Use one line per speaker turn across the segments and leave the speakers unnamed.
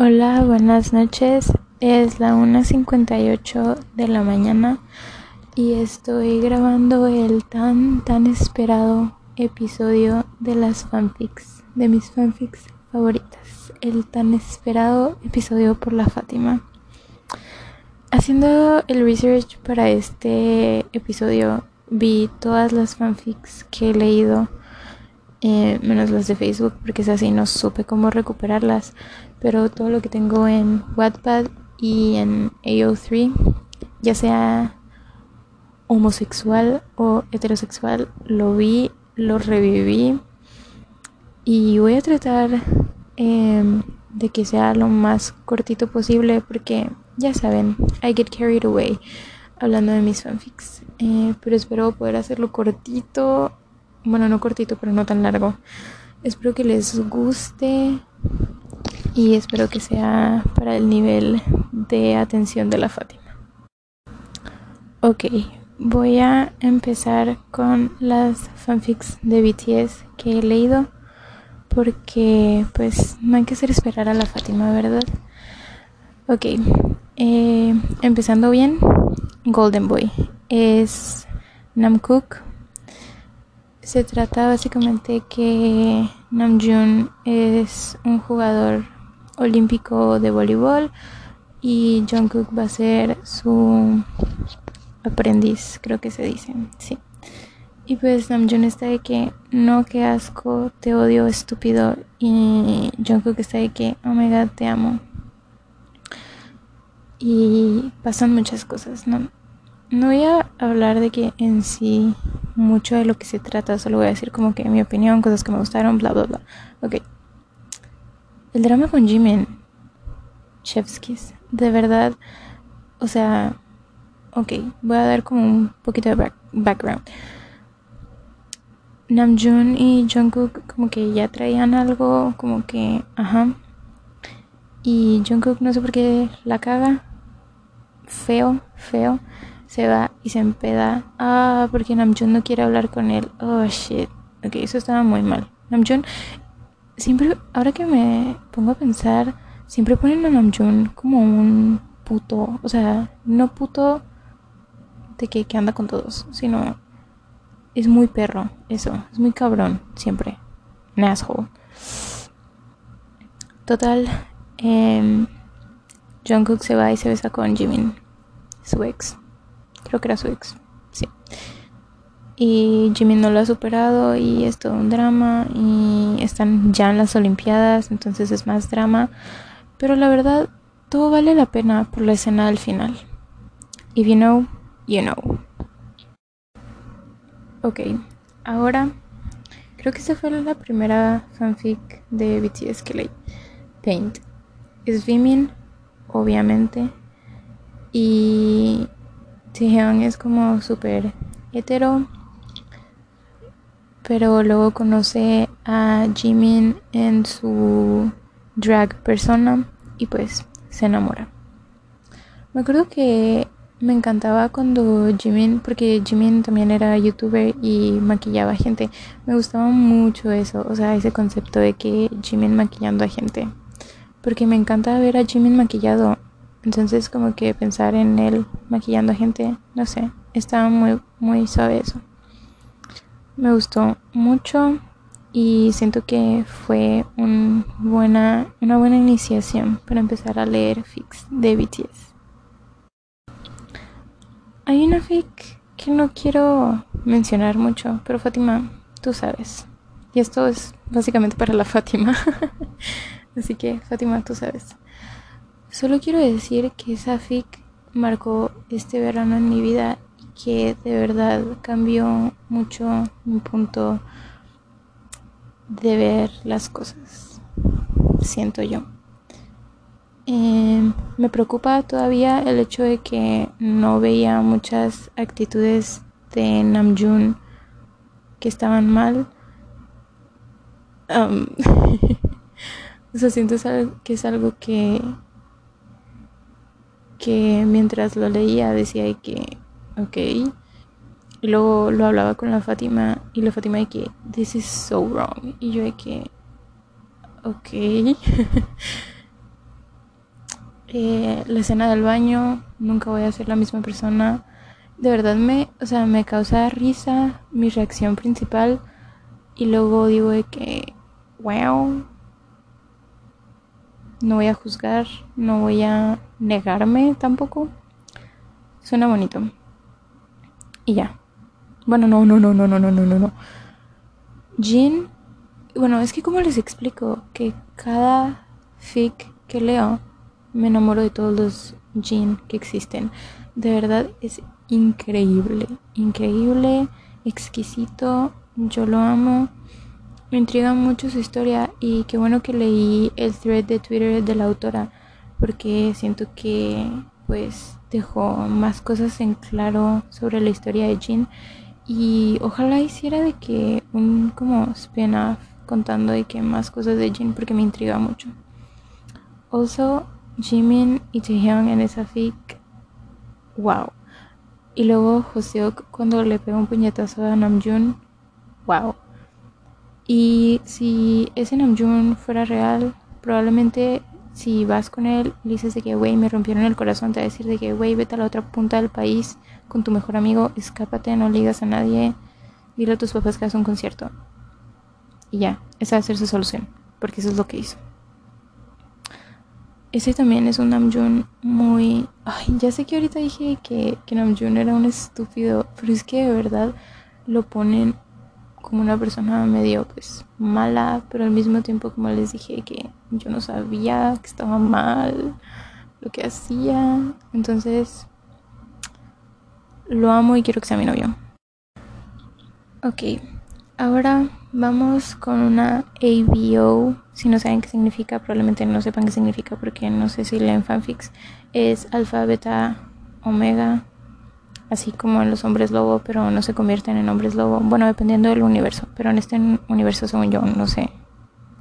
Hola, buenas noches. Es la 1.58 de la mañana y estoy grabando el tan tan esperado episodio de las fanfics, de mis fanfics favoritas. El tan esperado episodio por la Fátima. Haciendo el research para este episodio vi todas las fanfics que he leído eh, menos las de Facebook porque es así no supe cómo recuperarlas pero todo lo que tengo en Wattpad y en AO3 ya sea homosexual o heterosexual lo vi lo reviví y voy a tratar em, de que sea lo más cortito posible porque ya saben I get carried away hablando de mis fanfics eh, pero espero poder hacerlo cortito bueno, no cortito, pero no tan largo. Espero que les guste y espero que sea para el nivel de atención de la Fátima. Ok, voy a empezar con las fanfics de BTS que he leído porque pues no hay que hacer esperar a la Fátima, ¿verdad? Ok, eh, empezando bien, Golden Boy es Namkook se trata básicamente que Namjoon es un jugador olímpico de voleibol y Jungkook va a ser su aprendiz, creo que se dice, sí. Y pues Namjoon está de que no, qué asco, te odio, estúpido. Y Jungkook está de que, oh my god, te amo. Y pasan muchas cosas, ¿no? No voy a hablar de que en sí mucho de lo que se trata, solo voy a decir como que mi opinión, cosas que me gustaron, bla, bla, bla. Ok. El drama con Jimin, Chevskis, de verdad, o sea, ok, voy a dar como un poquito de background. Namjoon y Jungkook como que ya traían algo, como que, ajá. Y Jungkook no sé por qué la caga. Feo, feo se va y se empeda. Ah, porque Namjoon no quiere hablar con él. Oh, shit. Ok, eso estaba muy mal. Namjoon, siempre, ahora que me pongo a pensar, siempre ponen a Namjoon como un puto. O sea, no puto de que, que anda con todos, sino es muy perro, eso. Es muy cabrón, siempre. An asshole. Total, eh, Jungkook se va y se besa con Jimin, su ex creo que era su ex, sí. Y Jimmy no lo ha superado y es todo un drama y están ya en las Olimpiadas, entonces es más drama. Pero la verdad, todo vale la pena por la escena del final. If you know, you know. Ok, ahora creo que esa fue la primera fanfic de BTS que leí. Paint. Es Vimin, obviamente. Y Taehyung es como súper hetero, pero luego conoce a Jimin en su drag persona y pues se enamora. Me acuerdo que me encantaba cuando Jimin, porque Jimin también era youtuber y maquillaba gente. Me gustaba mucho eso, o sea, ese concepto de que Jimin maquillando a gente. Porque me encanta ver a Jimin maquillado. Entonces como que pensar en él maquillando a gente, no sé, estaba muy, muy suave eso. Me gustó mucho y siento que fue una buena iniciación para empezar a leer fics de BTS. Hay una fic que no quiero mencionar mucho, pero Fátima, tú sabes. Y esto es básicamente para la Fátima. Así que, Fátima, tú sabes. Solo quiero decir que esa fic marcó este verano en mi vida que de verdad cambió mucho mi punto de ver las cosas, siento yo. Em, me preocupa todavía el hecho de que no veía muchas actitudes de Namjoon que estaban mal. o sea, siento que es algo que que mientras lo leía decía que, ok, y luego lo hablaba con la Fátima y la Fátima de que, this is so wrong, y yo de que, ok. Eh, la escena del baño, nunca voy a ser la misma persona. De verdad me, o sea, me causa risa mi reacción principal y luego digo de que, wow, no voy a juzgar, no voy a negarme tampoco. Suena bonito. Y ya. Bueno, no, no, no, no, no, no, no, no. Jin, bueno, es que como les explico que cada fic que leo me enamoro de todos los Jin que existen. De verdad es increíble, increíble, exquisito. Yo lo amo. Me intriga mucho su historia y qué bueno que leí el thread de Twitter de la autora porque siento que pues dejó más cosas en claro sobre la historia de Jin y ojalá hiciera de que un como spin-off contando de que más cosas de Jin porque me intriga mucho. Also, Jimin y Taehyung en esa fic, wow. Y luego Joseok cuando le pega un puñetazo a Namjoon, wow. Y si ese Namjoon fuera real, probablemente si vas con él y dices de que, güey, me rompieron el corazón, te va a decir de que, güey, vete a la otra punta del país con tu mejor amigo, escápate, no le a nadie, dile a tus papás que hagas un concierto. Y ya, esa va a ser su solución, porque eso es lo que hizo. Ese también es un Namjoon muy... Ay, ya sé que ahorita dije que, que Namjoon era un estúpido, pero es que de verdad lo ponen como una persona medio pues mala, pero al mismo tiempo como les dije que yo no sabía que estaba mal lo que hacía. Entonces lo amo y quiero que sea mi novio. Ok, ahora vamos con una ABO. Si no saben qué significa, probablemente no sepan qué significa porque no sé si leen fanfics. Es alfa, beta, omega así como en los hombres lobo, pero no se convierten en hombres lobo. Bueno, dependiendo del universo, pero en este universo, según yo, no se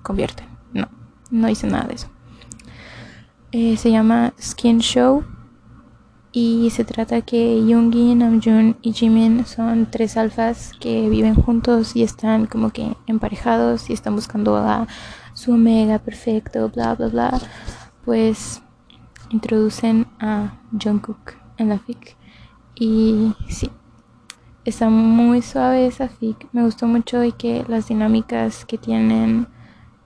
convierten. No, no hice nada de eso. Eh, se llama Skin Show y se trata que Yoongi, Namjoon y Jimin son tres alfas que viven juntos y están como que emparejados y están buscando a su omega perfecto, bla bla bla. Pues introducen a Jungkook en la fic y sí, está muy suave esa fic. Me gustó mucho y que las dinámicas que tienen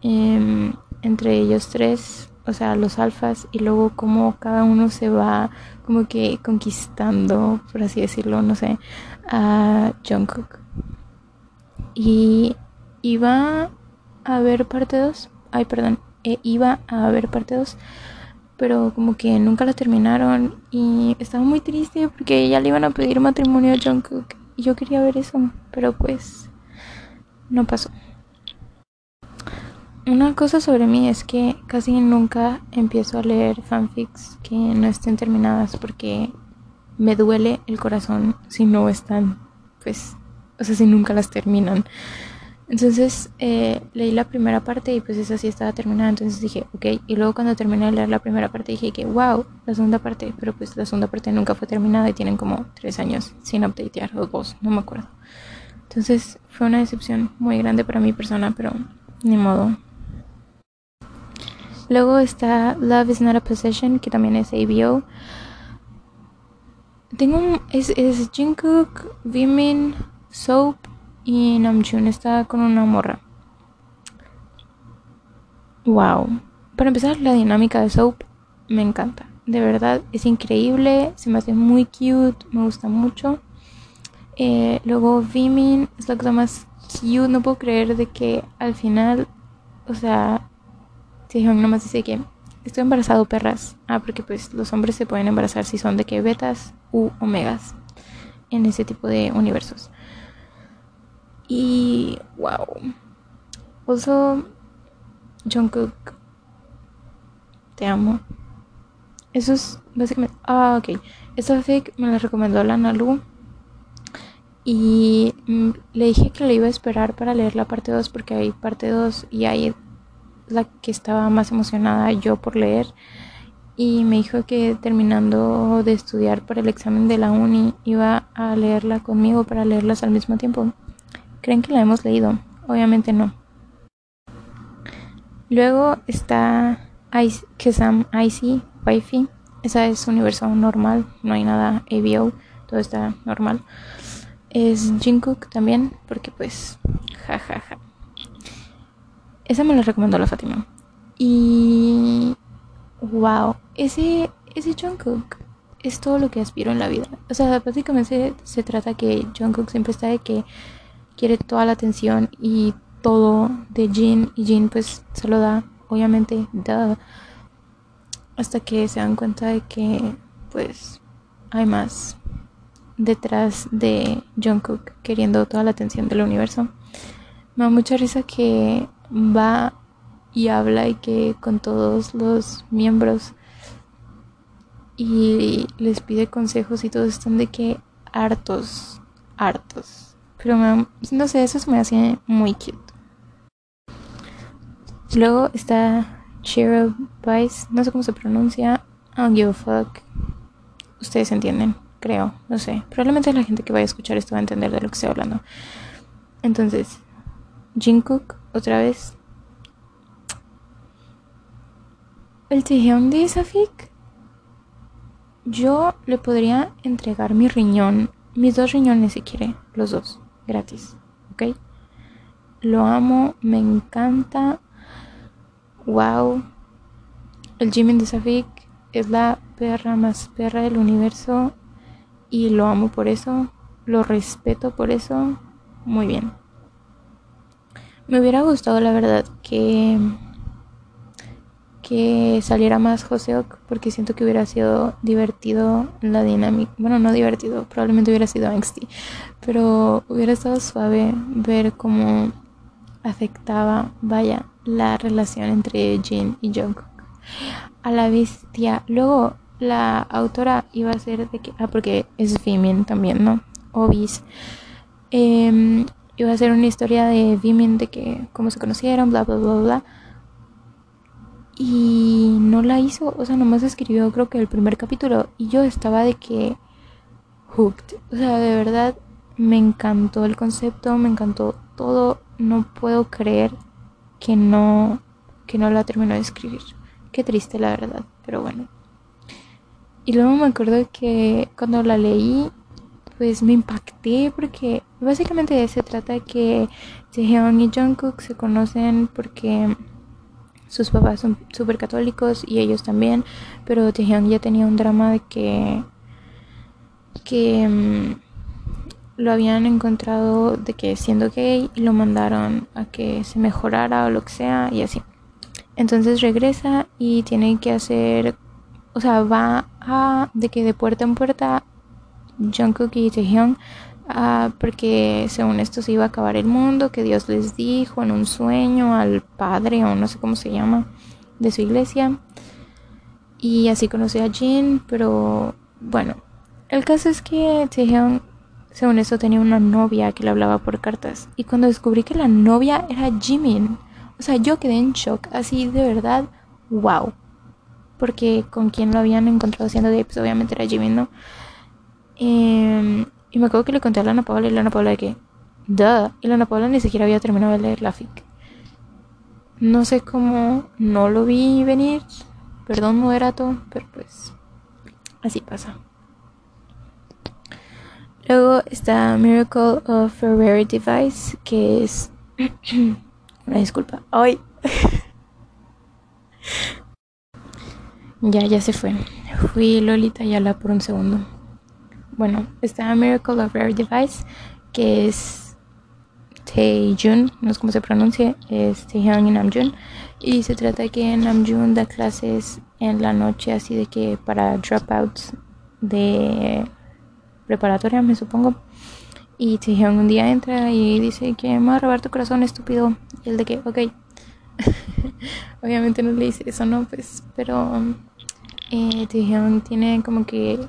em, entre ellos tres, o sea, los alfas, y luego como cada uno se va como que conquistando, por así decirlo, no sé, a Jungkook. Y iba a haber parte 2. Ay, perdón. E iba a haber parte 2 pero como que nunca la terminaron y estaba muy triste porque ya le iban a pedir matrimonio a Jungkook y yo quería ver eso, pero pues no pasó. Una cosa sobre mí es que casi nunca empiezo a leer fanfics que no estén terminadas porque me duele el corazón si no están, pues, o sea, si nunca las terminan. Entonces eh, leí la primera parte y pues esa sí estaba terminada, entonces dije, ok, y luego cuando terminé de leer la primera parte dije que, wow, la segunda parte, pero pues la segunda parte nunca fue terminada y tienen como tres años sin updatear, o dos, no me acuerdo. Entonces fue una decepción muy grande para mi persona, pero ni modo. Luego está Love is not a possession, que también es ABO. Tengo un, es, es Jungkook, Vimin, Soap y Namjoon está con una morra. Wow. Para empezar, la dinámica de Soap me encanta. De verdad, es increíble. Se me hace muy cute. Me gusta mucho. Eh, luego, Vimin es la cosa más cute. No puedo creer de que al final, o sea, nada más dice que estoy embarazado, perras. Ah, porque pues los hombres se pueden embarazar si son de que betas u omegas en ese tipo de universos. Y wow. Also, Jungkook, te amo. Eso es básicamente. Ah, ok. Esta fic me la recomendó la Nalu. Y mm, le dije que le iba a esperar para leer la parte 2 porque hay parte 2 y ahí la que estaba más emocionada yo por leer. Y me dijo que terminando de estudiar para el examen de la uni iba a leerla conmigo para leerlas al mismo tiempo. ¿Creen que la hemos leído? Obviamente no. Luego está que Sam Icy, Wifey. Esa es universo normal, no hay nada ABO, todo está normal. Es Jungkook también, porque pues, jajaja. Ja, ja. Esa me la recomendó la Fátima. Y wow, ese ese Jungkook es todo lo que aspiro en la vida. O sea, básicamente se, trata que Jungkook siempre está de que quiere toda la atención y todo de Jin y Jin pues se lo da, obviamente, hasta que se dan cuenta de que pues hay más detrás de Jungkook queriendo toda la atención del universo. Me da mucha risa que va y habla y que con todos los miembros y les pide consejos y todos están de que hartos, hartos. Pero no sé, eso me hace muy cute. Luego está Cheryl Vice, no sé cómo se pronuncia. I don't give a fuck. Ustedes entienden, creo, no sé. Probablemente la gente que vaya a escuchar esto va a entender de lo que estoy hablando. Entonces, Jungkook, otra vez. El Taehyung de Safik yo le podría entregar mi riñón, mis dos riñones si quiere, los dos, gratis, ¿ok? Lo amo, me encanta. Wow. El Jimin de Safik es la perra más perra del universo y lo amo por eso, lo respeto por eso. Muy bien. Me hubiera gustado la verdad que que saliera más Joseok porque siento que hubiera sido divertido la dinámica. Bueno, no divertido, probablemente hubiera sido angsty, pero hubiera estado suave ver cómo afectaba, vaya, la relación entre Jin y Jungkook. A la bestia. Luego la autora iba a ser de que. Ah, porque es Vimin también, ¿no? Obis. Eh, iba a ser una historia de Vimin de que cómo se conocieron, bla, bla, bla, bla y no la hizo, o sea, nomás escribió creo que el primer capítulo y yo estaba de que hooked, o sea, de verdad me encantó el concepto, me encantó todo, no puedo creer que no que no la terminó de escribir. Qué triste la verdad, pero bueno. Y luego me acuerdo que cuando la leí, pues me impacté porque básicamente se trata de que Taehyung y Jungkook se conocen porque sus papás son súper católicos y ellos también, pero Taehyung ya tenía un drama de que que mm, lo habían encontrado de que siendo gay y lo mandaron a que se mejorara o lo que sea y así. Entonces regresa y tiene que hacer, o sea, va a de que de puerta en puerta Jungkook y Taehyung Ah, porque según esto se iba a acabar el mundo, que Dios les dijo en un sueño al padre o no sé cómo se llama de su iglesia. Y así conocí a Jin, pero bueno, el caso es que Taehyung, según eso, tenía una novia que le hablaba por cartas. Y cuando descubrí que la novia era Jimin, o sea, yo quedé en shock, así de verdad, wow. Porque con quien lo habían encontrado siendo gay, pues obviamente era Jimin, ¿no? Eh, y me acuerdo que le conté a Lana Paula y Lana Paula de que, duh, y Lana Paula ni siquiera había terminado de leer la fic. No sé cómo no lo vi venir, perdón moderato, pero pues así pasa. Luego está Miracle of a Rare Device, que es... Una disculpa. ¡Ay! ya, ya se fue. Fui Lolita Yala por un segundo bueno, está Miracle of Rare Device, que es Taejun, no sé cómo se pronuncia, es Taehyung y Namjoon. Y se trata de que Namjoon da clases en la noche, así de que para dropouts de preparatoria, me supongo. Y Taehyung un día entra y dice que me va a robar tu corazón, estúpido. Y el de que, ok. Obviamente no le dice eso, ¿no? Pues, pero eh, Taehyung tiene como que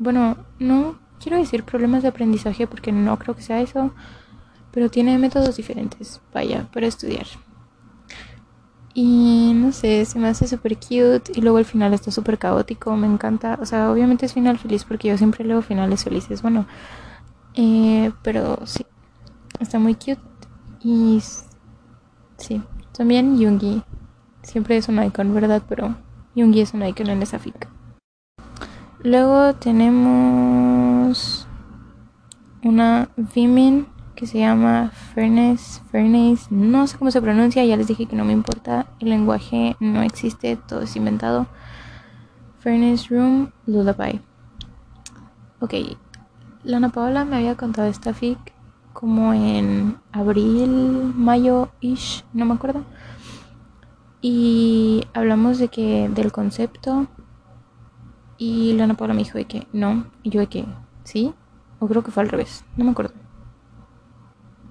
bueno, no quiero decir problemas de aprendizaje porque no creo que sea eso, pero tiene métodos diferentes, vaya, para estudiar. Y no sé, se me hace súper cute y luego el final está súper caótico, me encanta. O sea, obviamente es final feliz porque yo siempre leo finales felices, bueno. Eh, pero sí, está muy cute y sí, también Yungi. siempre es un icon, ¿verdad? Pero Yoongi es un icon en esa fic. Luego tenemos una Vimin que se llama Furnace, Furnace, no sé cómo se pronuncia, ya les dije que no me importa, el lenguaje no existe, todo es inventado. Furnace Room Lullaby. Ok, Lana Paola me había contado esta fic como en abril, mayo-ish, no me acuerdo. Y hablamos de que del concepto y Lana Paola me dijo de que no, y yo de que sí, o creo que fue al revés, no me acuerdo.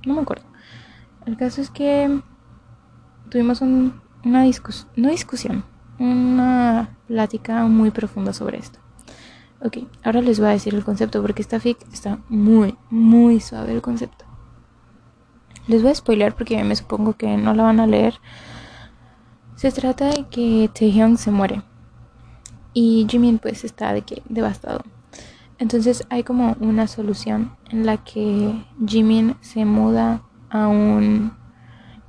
No me acuerdo. El caso es que tuvimos una discusión, no discusión, una plática muy profunda sobre esto. Ok, ahora les voy a decir el concepto porque esta fic está muy, muy suave el concepto. Les voy a spoiler porque me supongo que no la van a leer. Se trata de que Taehyung se muere y Jimin pues está de que devastado. Entonces hay como una solución en la que Jimin se muda a un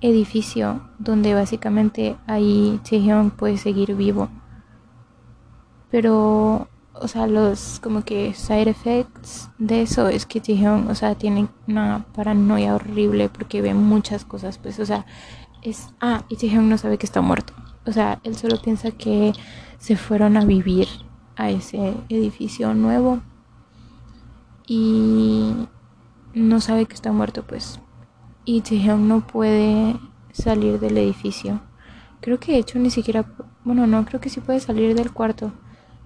edificio donde básicamente ahí Taehyung puede seguir vivo. Pero, o sea, los como que side effects de eso es que Taehyung, o sea, tiene una paranoia horrible porque ve muchas cosas, pues, o sea, es... Ah, y Taehyung no sabe que está muerto. O sea, él solo piensa que se fueron a vivir a ese edificio nuevo y no sabe que está muerto, pues. Y Taehyung no puede salir del edificio. Creo que de hecho ni siquiera, bueno, no, creo que sí puede salir del cuarto,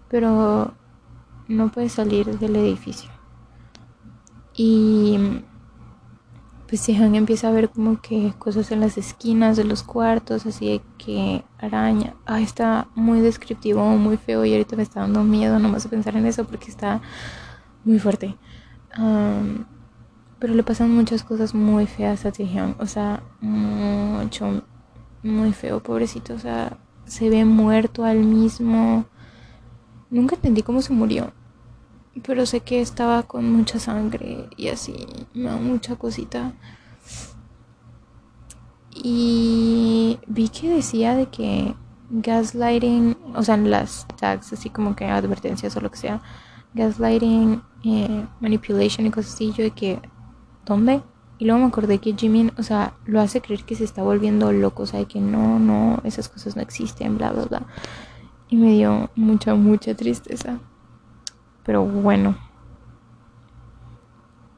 pero no puede salir del edificio. Y pues Taehyung empieza a ver como que cosas en las esquinas de los cuartos, así de que araña. Ah, está muy descriptivo, muy feo y ahorita me está dando miedo nomás a pensar en eso porque está muy fuerte pero le pasan muchas cosas muy feas a Taehyung. O sea, mucho, muy feo, pobrecito. O sea, se ve muerto al mismo. Nunca entendí cómo se murió. Pero sé que estaba con mucha sangre y así, mucha cosita. Y vi que decía de que gaslighting, o sea, las tags, así como que advertencias o lo que sea, gaslighting, eh, manipulation y cosas así, yo de que, ¿dónde? Y luego me acordé que Jimin, o sea, lo hace creer que se está volviendo loco, o sea, que no, no, esas cosas no existen, bla, bla, bla. Y me dio mucha, mucha tristeza. Pero bueno.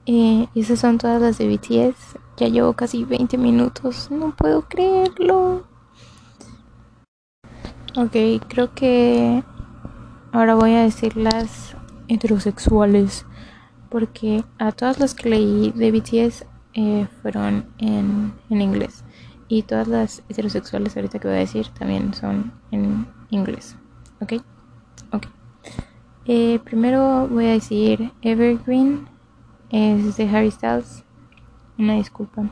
Eh, esas son todas las de BTS. Ya llevo casi 20 minutos. No puedo creerlo. Ok, creo que ahora voy a decir las heterosexuales porque a todas las que leí de BTS eh, fueron en, en, inglés y todas las heterosexuales ahorita que voy a decir también son en inglés ok eh, primero voy a decir Evergreen es de Harry Styles una disculpa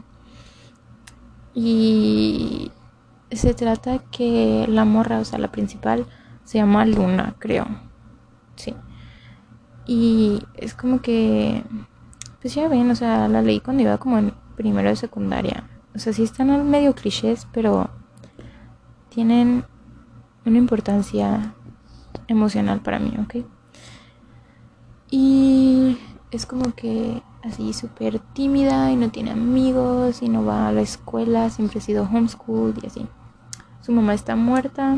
y se trata que la morra o sea la principal se llama Luna creo sí y es como que, pues ya ven, o sea, la leí cuando iba como en primero de secundaria. O sea, sí están medio clichés, pero tienen una importancia emocional para mí, ¿ok? Y es como que así súper tímida y no tiene amigos y no va a la escuela, siempre ha sido homeschool y así. Su mamá está muerta,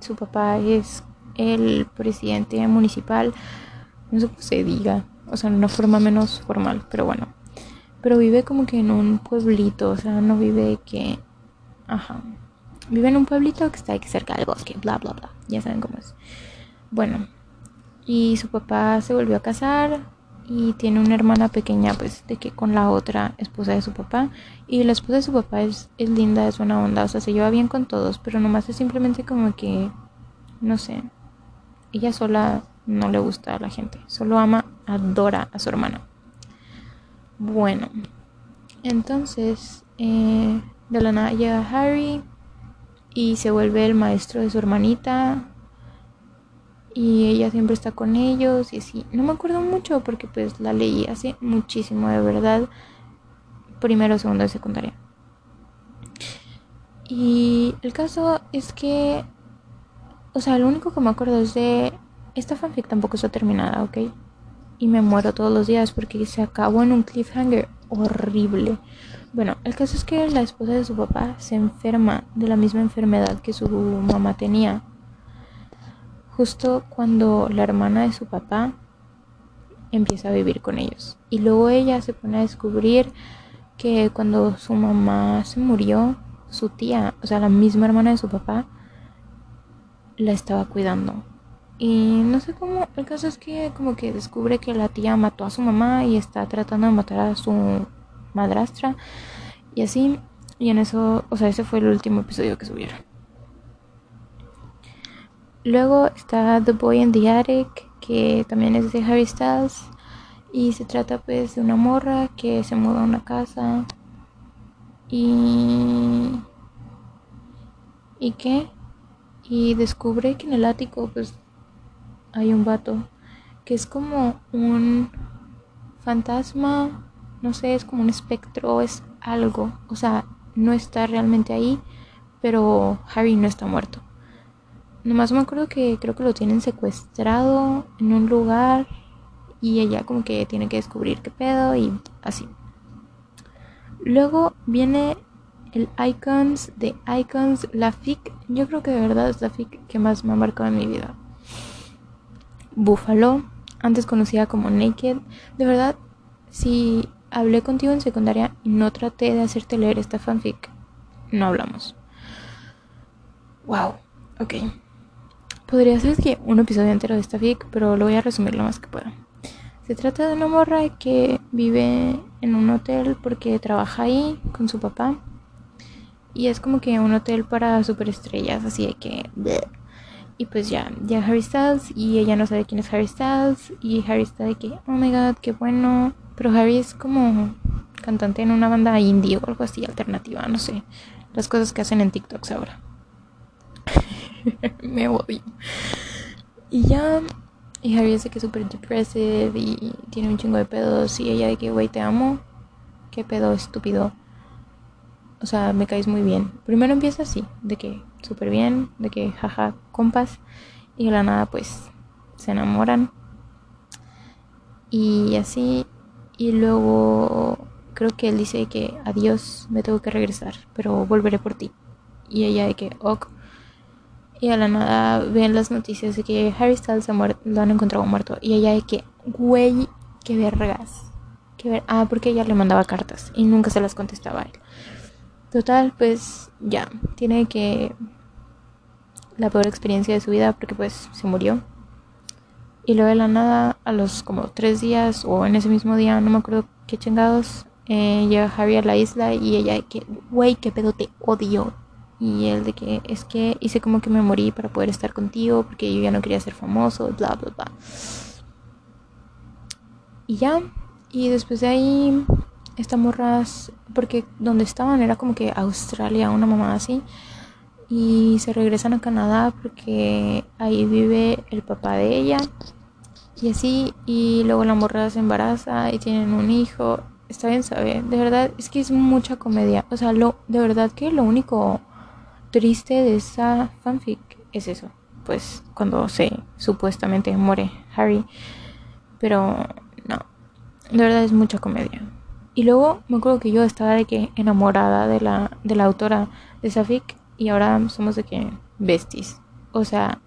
su papá es el presidente municipal, no sé cómo se diga, o sea, en una forma menos formal, pero bueno. Pero vive como que en un pueblito, o sea, no vive que... Ajá. Vive en un pueblito que está aquí cerca del bosque, bla, bla, bla. Ya saben cómo es. Bueno, y su papá se volvió a casar y tiene una hermana pequeña, pues, de que con la otra esposa de su papá. Y la esposa de su papá es, es linda, es buena onda, o sea, se lleva bien con todos, pero nomás es simplemente como que, no sé, ella sola no le gusta a la gente, solo ama, adora a su hermana. Bueno, entonces eh, de la nada llega Harry y se vuelve el maestro de su hermanita y ella siempre está con ellos y así. No me acuerdo mucho porque pues la leí hace muchísimo de verdad, primero, segundo y secundaria. Y el caso es que, o sea, lo único que me acuerdo es de, esta fanfic tampoco está terminada, ¿ok? Y me muero todos los días porque se acabó en un cliffhanger horrible. Bueno, el caso es que la esposa de su papá se enferma de la misma enfermedad que su mamá tenía. Justo cuando la hermana de su papá empieza a vivir con ellos. Y luego ella se pone a descubrir que cuando su mamá se murió, su tía, o sea, la misma hermana de su papá, la estaba cuidando. Y no sé cómo, el caso es que como que descubre que la tía mató a su mamá y está tratando de matar a su madrastra. Y así, y en eso, o sea, ese fue el último episodio que subieron. Luego está The Boy in the Attic, que también es de Harry Styles. Y se trata pues de una morra que se muda a una casa. Y... ¿Y qué? Y descubre que en el ático pues hay un vato que es como un fantasma, no sé, es como un espectro, es algo. O sea, no está realmente ahí, pero Harry no está muerto. Nomás me acuerdo que creo que lo tienen secuestrado en un lugar y ella como que tiene que descubrir qué pedo y así. Luego viene el Icons de Icons, la fic. Yo creo que de verdad es la fic que más me ha marcado en mi vida. Buffalo, antes conocida como Naked. De verdad, si hablé contigo en secundaria y no traté de hacerte leer esta fanfic, no hablamos. Wow, ok. Podría ser que un episodio entero de esta fic, pero lo voy a resumir lo más que pueda. Se trata de una morra que vive en un hotel porque trabaja ahí con su papá. Y es como que un hotel para superestrellas, así de que... Y pues ya, ya Harry Styles y ella no sabe quién es Harry Styles. Y Harry está de que, oh my god, qué bueno. Pero Harry es como cantante en una banda indie o algo así, alternativa, no sé. Las cosas que hacen en TikToks ahora. Me odio. Y ya y Harry dice que es súper depressive y tiene un chingo de pedos. Y ella de que, güey, te amo. Qué pedo estúpido. O sea, me caes muy bien. Primero empieza así, de que súper bien, de que jaja, compas. Y de la nada, pues, se enamoran. Y así. Y luego creo que él dice que adiós, me tengo que regresar, pero volveré por ti. Y ella de que, ok. Y a la nada ven las noticias de que Harry Styles lo han encontrado muerto. Y ella de que, güey, qué vergas. Qué ver ah, porque ella le mandaba cartas y nunca se las contestaba a él. Total, pues ya, tiene que la peor experiencia de su vida porque pues se murió. Y luego de la nada, a los como tres días o en ese mismo día, no me acuerdo qué chingados, eh, llega Harry a la isla y ella de que, güey, qué pedo te odio, y él de que es que hice como que me morí para poder estar contigo porque yo ya no quería ser famoso, bla, bla, bla. Y ya, y después de ahí, esta morras, porque donde estaban era como que Australia, una mamá así. Y se regresan a Canadá porque ahí vive el papá de ella. Y así, y luego la morra se embaraza y tienen un hijo. Está bien, sabe. De verdad, es que es mucha comedia. O sea, lo, de verdad que lo único triste de esa fanfic es eso, pues cuando se supuestamente muere Harry, pero no, de verdad es mucha comedia. Y luego me acuerdo que yo estaba de que enamorada de la, de la autora de esa fic y ahora somos de que besties. O sea,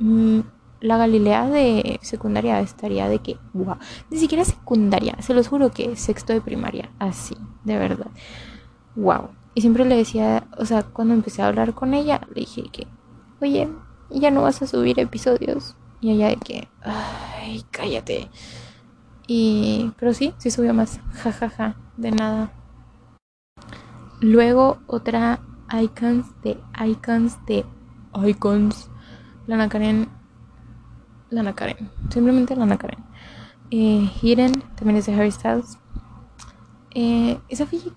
mm, la Galilea de secundaria estaría de que, wow, ni siquiera secundaria, se los juro que sexto de primaria, así, de verdad. Wow. Siempre le decía, o sea, cuando empecé a hablar con ella, le dije que, oye, ya no vas a subir episodios. Y ella de que, ay, cállate. Y, pero sí, sí subió más, jajaja, ja, ja, de nada. Luego otra icons de icons de icons. Lana Karen. Lana Karen. Simplemente Lana Karen. Eh, Hidden también es de Harry Styles. Eh, esa fic,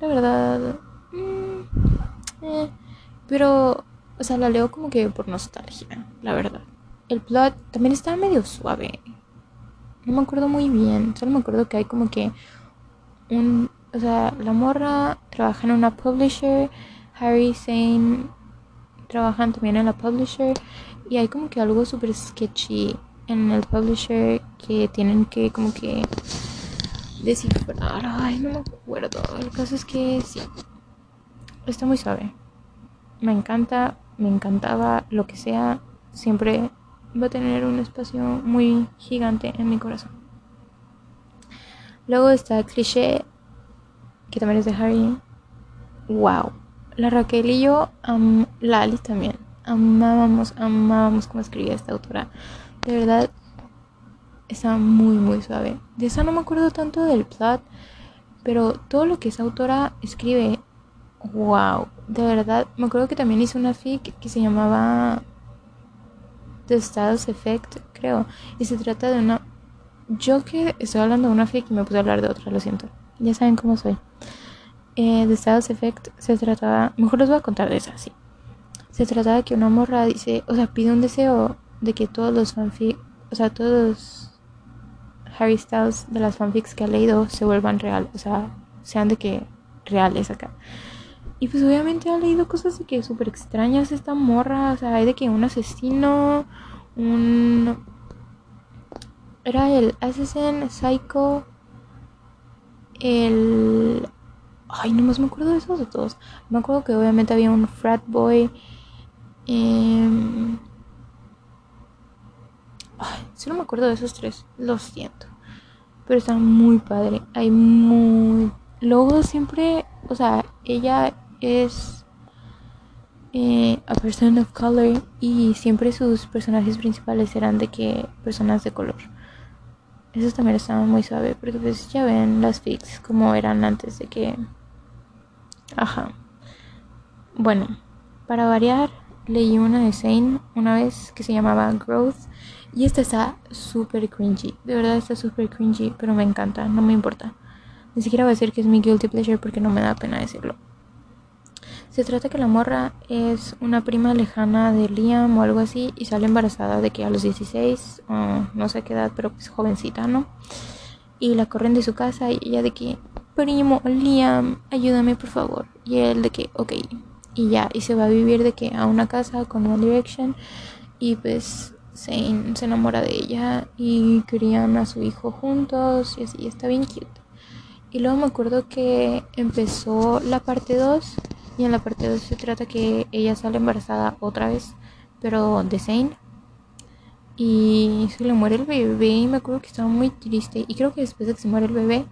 la verdad, Mm, eh, pero, o sea, la leo como que por nostalgia, la verdad. El plot también está medio suave. No me acuerdo muy bien. Solo me acuerdo que hay como que un. O sea, la morra trabaja en una publisher. Harry, Zane trabajan también en la publisher y hay como que algo súper sketchy en el publisher que tienen que como que descifrar. Ay, no me acuerdo. El caso es que sí. Está muy suave. Me encanta, me encantaba, lo que sea. Siempre va a tener un espacio muy gigante en mi corazón. Luego está Cliché, que también es de Harry. Wow. La Raquel y yo, um, Lali también. Amábamos, amábamos cómo escribía esta autora. De verdad, está muy, muy suave. De esa no me acuerdo tanto del plot, pero todo lo que esa autora escribe, wow. De verdad, me acuerdo que también hizo una fic que se llamaba The Styles Effect, creo. Y se trata de una. Yo que estoy hablando de una fic y me puse a hablar de otra, lo siento. Ya saben cómo soy. Eh, The Styles Effect se trataba. Mejor les voy a contar de esa, sí. Se trataba de que una morra dice. O sea, pide un deseo de que todos los fanfics, o sea, todos Harry Styles de las fanfics que ha leído se vuelvan real, o sea, sean de que reales acá. Y pues obviamente ha leído cosas de que súper extrañas esta morra, o sea, hay de que un asesino, un... Era el Assassin, Psycho, el... Ay, no más me acuerdo de esos de todos. Me acuerdo que obviamente había un frat boy. Eh, Ay, si me acuerdo de esos tres, lo siento. Pero está muy padre. Hay muy. Luego siempre, o sea, ella es eh, a person of color y siempre sus personajes principales eran de que personas de color. Eso también estaba muy suave porque pues ya ven las fics como eran antes de que... Ajá. Bueno, para variar, leí una de Zane una vez que se llamaba Growth y esta está súper cringy. De verdad está súper cringy, pero me encanta, no me importa. Ni siquiera voy a decir que es mi guilty pleasure porque no me da pena decirlo. Se trata que la morra es una prima lejana de Liam o algo así y sale embarazada de que a los 16, o no sé qué edad, pero pues jovencita, ¿no? Y la corren de su casa y ella de que, primo, Liam, ayúdame por favor. Y él de que, ok. Y ya, y se va a vivir de que a una casa con One Direction y pues se, se enamora de ella y crían a su hijo juntos y así, está bien cute. Y luego me acuerdo que empezó la parte 2 y en la parte 2 se trata que ella sale embarazada otra vez, pero de Zane. Y se le muere el bebé y me acuerdo que estaba muy triste. Y creo que después de que se muere el bebé,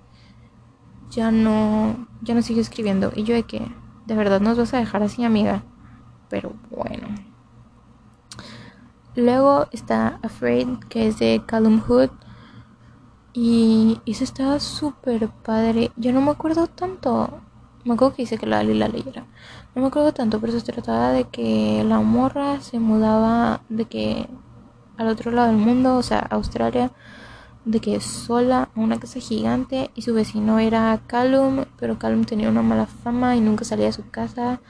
ya no, ya no sigue escribiendo. Y yo de que, de verdad nos vas a dejar así, amiga. Pero bueno. Luego está Afraid, que es de Callum Hood. Y eso estaba súper padre. Yo no me acuerdo tanto. Me acuerdo que dice que la la leyera. No me acuerdo tanto, pero se trataba de que la morra se mudaba de que al otro lado del mundo, o sea, Australia, de que sola a una casa gigante y su vecino era Callum, pero Callum tenía una mala fama y nunca salía de su casa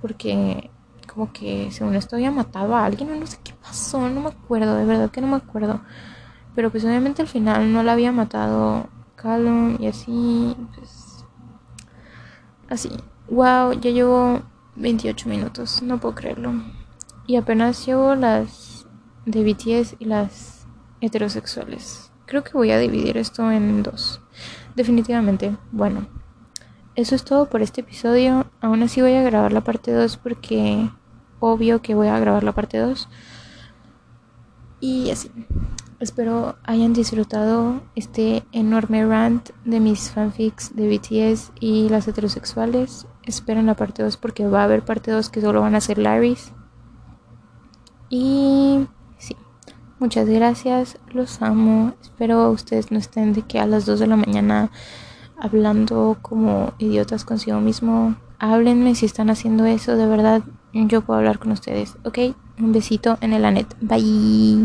porque como que según esto había matado a alguien no sé qué pasó, no me acuerdo, de verdad que no me acuerdo. Pero pues obviamente al final no la había matado Callum y así, pues así. Wow, ya llevo 28 minutos, no puedo creerlo. Y apenas llevo las de BTS y las heterosexuales. Creo que voy a dividir esto en dos. Definitivamente. Bueno, eso es todo por este episodio. Aún así voy a grabar la parte 2 porque obvio que voy a grabar la parte 2. Y así. Espero hayan disfrutado este enorme rant de mis fanfics de BTS y las heterosexuales. Esperen la parte 2 porque va a haber parte 2 que solo van a ser Larry's. Y sí, muchas gracias, los amo. Espero ustedes no estén de que a las 2 de la mañana hablando como idiotas consigo mismo. Háblenme si están haciendo eso, de verdad yo puedo hablar con ustedes, ¿ok? Un besito en el anet. Bye.